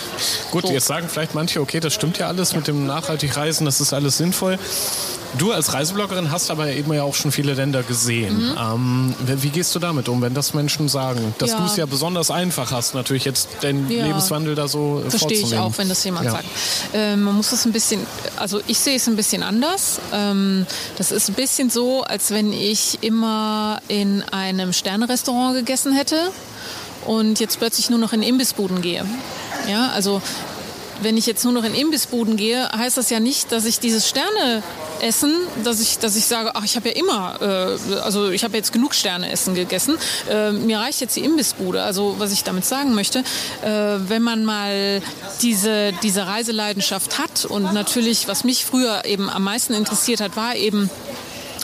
Gut, so. jetzt sagen vielleicht manche, okay, das stimmt ja alles mit dem nachhaltig Reisen, das ist alles sinnvoll. Du als Reisebloggerin hast aber eben ja auch schon viele Länder gesehen. Mhm. Ähm, wie gehst du damit um, wenn das Menschen sagen? Dass ja. du es ja besonders einfach hast, natürlich jetzt den ja. Lebenswandel da so Verstehe ich auch, wenn das jemand ja. sagt. Äh, man muss es ein bisschen, also ich sehe es ein bisschen anders. Ähm, das ist ein bisschen so, als wenn ich immer in einem Sternerestaurant gegessen hätte und jetzt plötzlich nur noch in Imbissbuden gehe. Ja, also wenn ich jetzt nur noch in Imbissbuden gehe, heißt das ja nicht, dass ich dieses Sterneessen, dass ich, dass ich sage, ach, ich habe ja immer, äh, also ich habe jetzt genug Sterneessen gegessen, äh, mir reicht jetzt die Imbissbude. Also was ich damit sagen möchte, äh, wenn man mal diese, diese Reiseleidenschaft hat und natürlich, was mich früher eben am meisten interessiert hat, war eben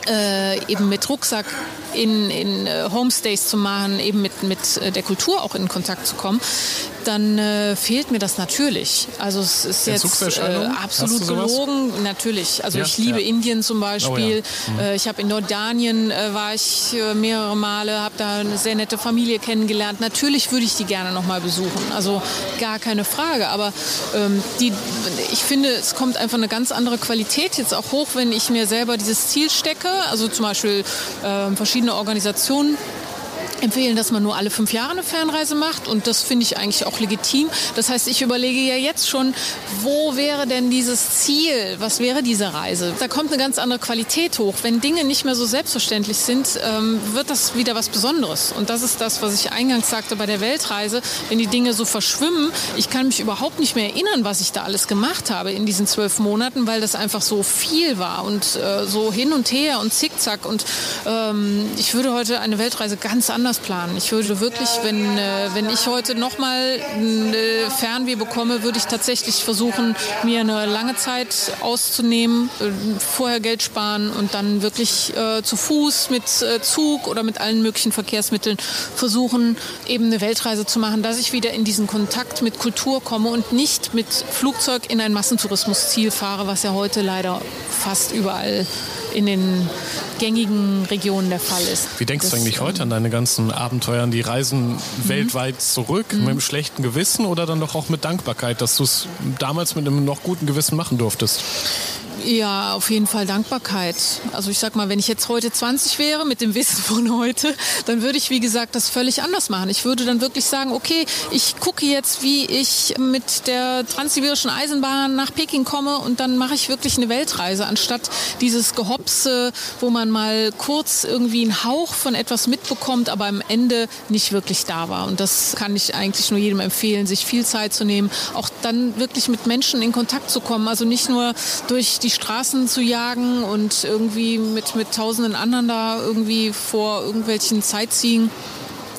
äh, eben mit Rucksack in, in äh, Homestays zu machen, eben mit, mit äh, der Kultur auch in Kontakt zu kommen, dann äh, fehlt mir das natürlich. Also es ist jetzt äh, absolut gelogen, natürlich. Also ja, ich liebe ja. Indien zum Beispiel. Oh, ja. mhm. äh, ich habe in Jordanien war ich mehrere Male, habe da eine sehr nette Familie kennengelernt. Natürlich würde ich die gerne noch mal besuchen. Also gar keine Frage. Aber ähm, die, ich finde, es kommt einfach eine ganz andere Qualität jetzt auch hoch, wenn ich mir selber dieses Ziel stecke. Also zum Beispiel ähm, verschiedene Organisationen empfehlen, dass man nur alle fünf Jahre eine Fernreise macht und das finde ich eigentlich auch legitim. Das heißt, ich überlege ja jetzt schon, wo wäre denn dieses Ziel? Was wäre diese Reise? Da kommt eine ganz andere Qualität hoch. Wenn Dinge nicht mehr so selbstverständlich sind, ähm, wird das wieder was Besonderes. Und das ist das, was ich eingangs sagte bei der Weltreise. Wenn die Dinge so verschwimmen, ich kann mich überhaupt nicht mehr erinnern, was ich da alles gemacht habe in diesen zwölf Monaten, weil das einfach so viel war und äh, so hin und her und zickzack. Und ähm, ich würde heute eine Weltreise ganz anders anders planen. Ich würde wirklich, wenn, äh, wenn ich heute nochmal eine Fernweh bekomme, würde ich tatsächlich versuchen, mir eine lange Zeit auszunehmen, äh, vorher Geld sparen und dann wirklich äh, zu Fuß mit äh, Zug oder mit allen möglichen Verkehrsmitteln versuchen, eben eine Weltreise zu machen, dass ich wieder in diesen Kontakt mit Kultur komme und nicht mit Flugzeug in ein Massentourismusziel fahre, was ja heute leider fast überall in den gängigen Regionen der Fall ist. Wie denkst das, du eigentlich heute an deine ganzen Abenteuer, an die Reisen mhm. weltweit zurück? Mhm. Mit einem schlechten Gewissen oder dann doch auch mit Dankbarkeit, dass du es damals mit einem noch guten Gewissen machen durftest? Ja, auf jeden Fall Dankbarkeit. Also ich sag mal, wenn ich jetzt heute 20 wäre mit dem Wissen von heute, dann würde ich, wie gesagt, das völlig anders machen. Ich würde dann wirklich sagen, okay, ich gucke jetzt, wie ich mit der transsibirischen Eisenbahn nach Peking komme und dann mache ich wirklich eine Weltreise, anstatt dieses Gehopse, wo man mal kurz irgendwie einen Hauch von etwas mitbekommt, aber am Ende nicht wirklich da war. Und das kann ich eigentlich nur jedem empfehlen, sich viel Zeit zu nehmen, auch dann wirklich mit Menschen in Kontakt zu kommen. Also nicht nur durch die Straßen zu jagen und irgendwie mit, mit tausenden anderen da irgendwie vor irgendwelchen Sightseeing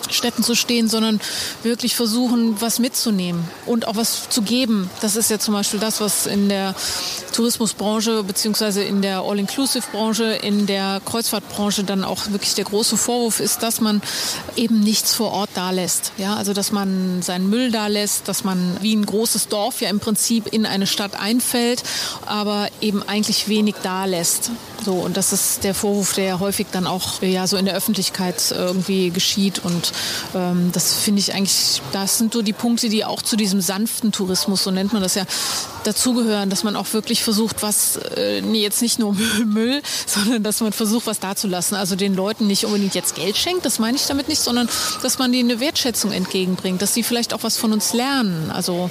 Städten zu stehen, sondern wirklich versuchen, was mitzunehmen und auch was zu geben. Das ist ja zum Beispiel das, was in der Tourismusbranche beziehungsweise in der All-Inclusive-Branche, in der Kreuzfahrtbranche dann auch wirklich der große Vorwurf ist, dass man eben nichts vor Ort da lässt. Ja, also dass man seinen Müll da lässt, dass man wie ein großes Dorf ja im Prinzip in eine Stadt einfällt, aber eben eigentlich wenig da lässt. So, und das ist der Vorwurf, der häufig dann auch ja, so in der Öffentlichkeit irgendwie geschieht. Und ähm, das finde ich eigentlich, das sind so die Punkte, die auch zu diesem sanften Tourismus, so nennt man das ja, dazugehören, dass man auch wirklich versucht, was, äh, nee, jetzt nicht nur Müll, sondern dass man versucht, was dazulassen. Also den Leuten nicht unbedingt jetzt Geld schenkt, das meine ich damit nicht, sondern dass man denen eine Wertschätzung entgegenbringt, dass sie vielleicht auch was von uns lernen. Also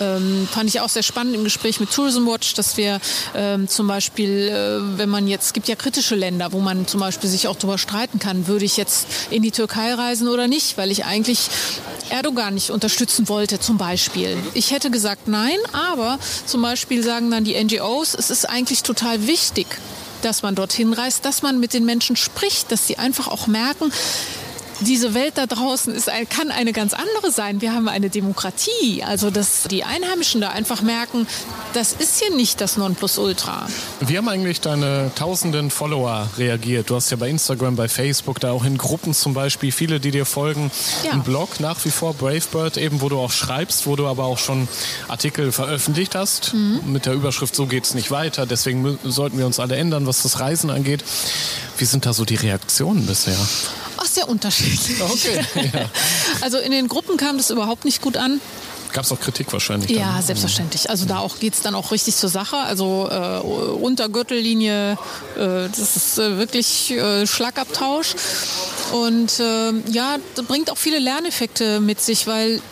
ähm, fand ich auch sehr spannend im Gespräch mit Tourism Watch, dass wir ähm, zum Beispiel, äh, wenn man jetzt, es gibt ja kritische Länder, wo man zum Beispiel sich auch darüber streiten kann, würde ich jetzt in die Türkei reisen oder nicht, weil ich eigentlich Erdogan nicht unterstützen wollte, zum Beispiel. Ich hätte gesagt nein, aber zum Beispiel sagen dann die NGOs, es ist eigentlich total wichtig, dass man dorthin reist, dass man mit den Menschen spricht, dass sie einfach auch merken, diese Welt da draußen ist, kann eine ganz andere sein. Wir haben eine Demokratie. Also, dass die Einheimischen da einfach merken, das ist hier nicht das Nonplusultra. Wie haben eigentlich deine tausenden Follower reagiert? Du hast ja bei Instagram, bei Facebook, da auch in Gruppen zum Beispiel viele, die dir folgen. Ja. Ein Blog nach wie vor, Bravebird, eben, wo du auch schreibst, wo du aber auch schon Artikel veröffentlicht hast. Mhm. Mit der Überschrift So geht's nicht weiter. Deswegen sollten wir uns alle ändern, was das Reisen angeht. Wie sind da so die Reaktionen bisher? Sehr unterschiedlich. Okay. Ja. Also in den Gruppen kam das überhaupt nicht gut an. Gab es auch Kritik wahrscheinlich? Ja, dann. selbstverständlich. Also da auch geht es dann auch richtig zur Sache. Also äh, unter Gürtellinie, äh, das ist äh, wirklich äh, Schlagabtausch. Und äh, ja, das bringt auch viele Lerneffekte mit sich, weil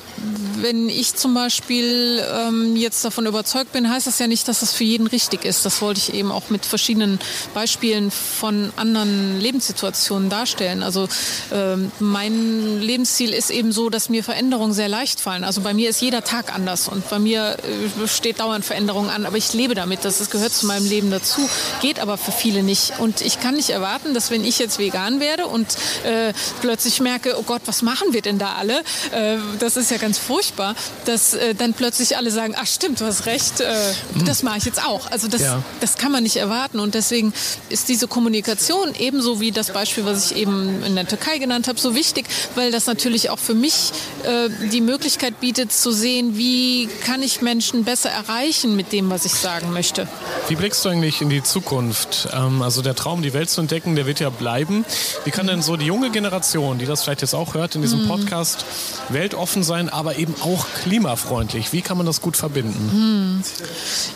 wenn ich zum Beispiel ähm, jetzt davon überzeugt bin, heißt das ja nicht, dass das für jeden richtig ist. Das wollte ich eben auch mit verschiedenen Beispielen von anderen Lebenssituationen darstellen. Also ähm, mein Lebensziel ist eben so, dass mir Veränderungen sehr leicht fallen. Also bei mir ist jeder Tag anders und bei mir äh, steht dauernd Veränderung an. Aber ich lebe damit, das gehört zu meinem Leben dazu, geht aber für viele nicht. Und ich kann nicht erwarten, dass wenn ich jetzt vegan werde und äh, plötzlich merke, oh Gott, was machen wir denn da alle? Äh, das ist ja ganz furchtbar, dass äh, dann plötzlich alle sagen, ach stimmt, du hast recht, äh, mhm. das mache ich jetzt auch. Also das, ja. das kann man nicht erwarten und deswegen ist diese Kommunikation ebenso wie das Beispiel, was ich eben in der Türkei genannt habe, so wichtig, weil das natürlich auch für mich äh, die Möglichkeit bietet zu sehen, wie kann ich Menschen besser erreichen mit dem, was ich sagen möchte. Wie blickst du eigentlich in die Zukunft? Ähm, also der Traum, die Welt zu entdecken, der wird ja bleiben. Wie kann denn so die junge Generation, die das vielleicht jetzt auch hört in diesem mhm. Podcast, weltoffen sein, aber eben auch klimafreundlich. Wie kann man das gut verbinden? Hm.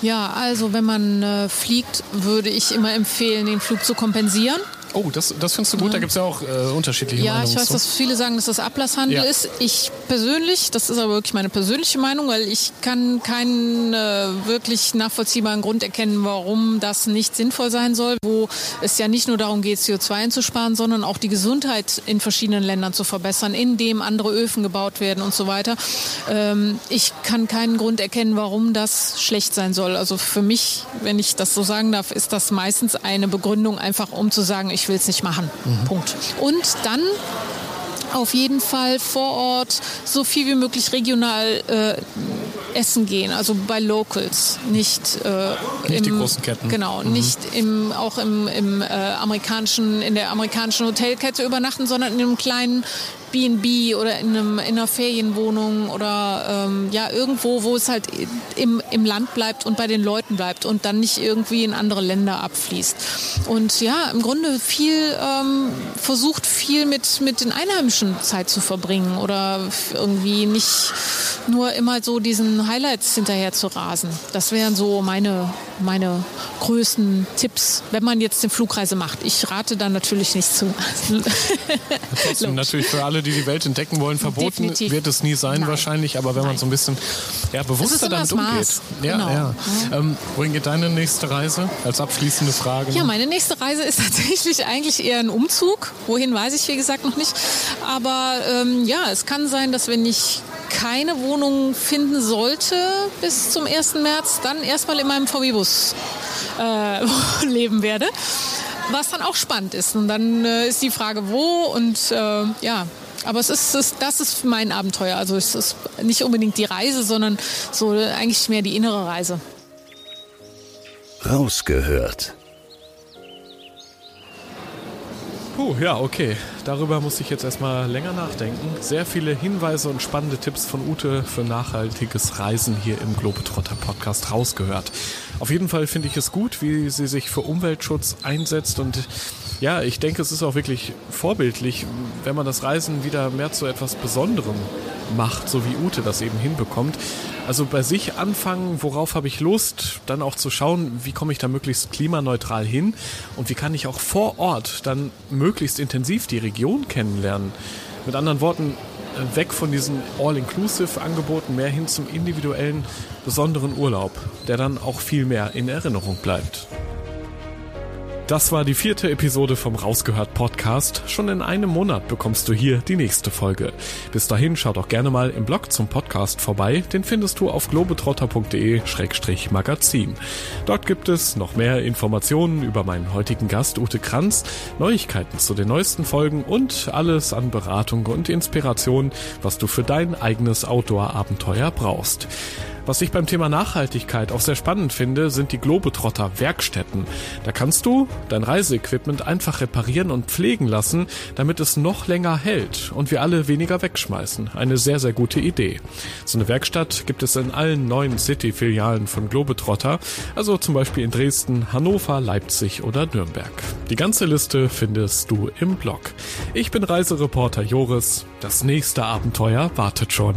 Ja, also wenn man äh, fliegt, würde ich immer empfehlen, den Flug zu kompensieren. Oh, das, das findest du gut? Ja. Da gibt es ja auch äh, unterschiedliche ja, Meinungen. Ja, ich weiß, dass viele sagen, dass das Ablasshandel ja. ist. Ich persönlich, das ist aber wirklich meine persönliche Meinung, weil ich kann keinen äh, wirklich nachvollziehbaren Grund erkennen, warum das nicht sinnvoll sein soll, wo es ja nicht nur darum geht, CO2 einzusparen, sondern auch die Gesundheit in verschiedenen Ländern zu verbessern, indem andere Öfen gebaut werden und so weiter. Ähm, ich kann keinen Grund erkennen, warum das schlecht sein soll. Also für mich, wenn ich das so sagen darf, ist das meistens eine Begründung, einfach um zu sagen, ich will es nicht machen. Mhm. Punkt. Und dann auf jeden Fall vor Ort so viel wie möglich regional äh, essen gehen, also bei Locals, nicht, äh, nicht im, die großen Ketten. Genau, mhm. nicht im, auch im, im äh, amerikanischen, in der amerikanischen Hotelkette übernachten, sondern in einem kleinen B&B oder in, einem, in einer Ferienwohnung oder ähm, ja irgendwo, wo es halt im, im Land bleibt und bei den Leuten bleibt und dann nicht irgendwie in andere Länder abfließt. Und ja, im Grunde viel ähm, versucht viel mit, mit den Einheimischen Zeit zu verbringen oder irgendwie nicht nur immer so diesen Highlights hinterher zu rasen. Das wären so meine, meine größten Tipps, wenn man jetzt eine Flugreise macht. Ich rate da natürlich nicht zu. Trotzdem natürlich für alle die die Welt entdecken wollen, verboten Definitiv. wird es nie sein Nein. wahrscheinlich, aber wenn Nein. man so ein bisschen ja, bewusster damit umgeht. Ja, genau. ja. Ähm, wohin geht deine nächste Reise als abschließende Frage? Ja, meine nächste Reise ist tatsächlich eigentlich eher ein Umzug. Wohin weiß ich, wie gesagt, noch nicht. Aber ähm, ja, es kann sein, dass wenn ich keine Wohnung finden sollte bis zum 1. März, dann erstmal in meinem VW-Bus äh, leben werde was dann auch spannend ist. Und dann äh, ist die Frage, wo und äh, ja, aber es ist, es, das ist mein Abenteuer. Also es ist nicht unbedingt die Reise, sondern so eigentlich mehr die innere Reise. Rausgehört. Puh, ja, okay. Darüber muss ich jetzt erstmal länger nachdenken. Sehr viele Hinweise und spannende Tipps von Ute für nachhaltiges Reisen hier im Globetrotter Podcast rausgehört. Auf jeden Fall finde ich es gut, wie sie sich für Umweltschutz einsetzt und ja, ich denke, es ist auch wirklich vorbildlich, wenn man das Reisen wieder mehr zu etwas Besonderem macht, so wie Ute das eben hinbekommt. Also bei sich anfangen, worauf habe ich Lust, dann auch zu schauen, wie komme ich da möglichst klimaneutral hin und wie kann ich auch vor Ort dann möglichst intensiv die Region kennenlernen. Mit anderen Worten, weg von diesen All-Inclusive-Angeboten mehr hin zum individuellen, besonderen Urlaub, der dann auch viel mehr in Erinnerung bleibt. Das war die vierte Episode vom Rausgehört Podcast. Schon in einem Monat bekommst du hier die nächste Folge. Bis dahin schau doch gerne mal im Blog zum Podcast vorbei. Den findest du auf globetrotter.de-magazin. Dort gibt es noch mehr Informationen über meinen heutigen Gast Ute Kranz, Neuigkeiten zu den neuesten Folgen und alles an Beratung und Inspiration, was du für dein eigenes Outdoor-Abenteuer brauchst. Was ich beim Thema Nachhaltigkeit auch sehr spannend finde, sind die Globetrotter Werkstätten. Da kannst du dein Reiseequipment einfach reparieren und pflegen lassen, damit es noch länger hält und wir alle weniger wegschmeißen. Eine sehr, sehr gute Idee. So eine Werkstatt gibt es in allen neuen City-Filialen von Globetrotter, also zum Beispiel in Dresden, Hannover, Leipzig oder Nürnberg. Die ganze Liste findest du im Blog. Ich bin Reisereporter Joris. Das nächste Abenteuer wartet schon.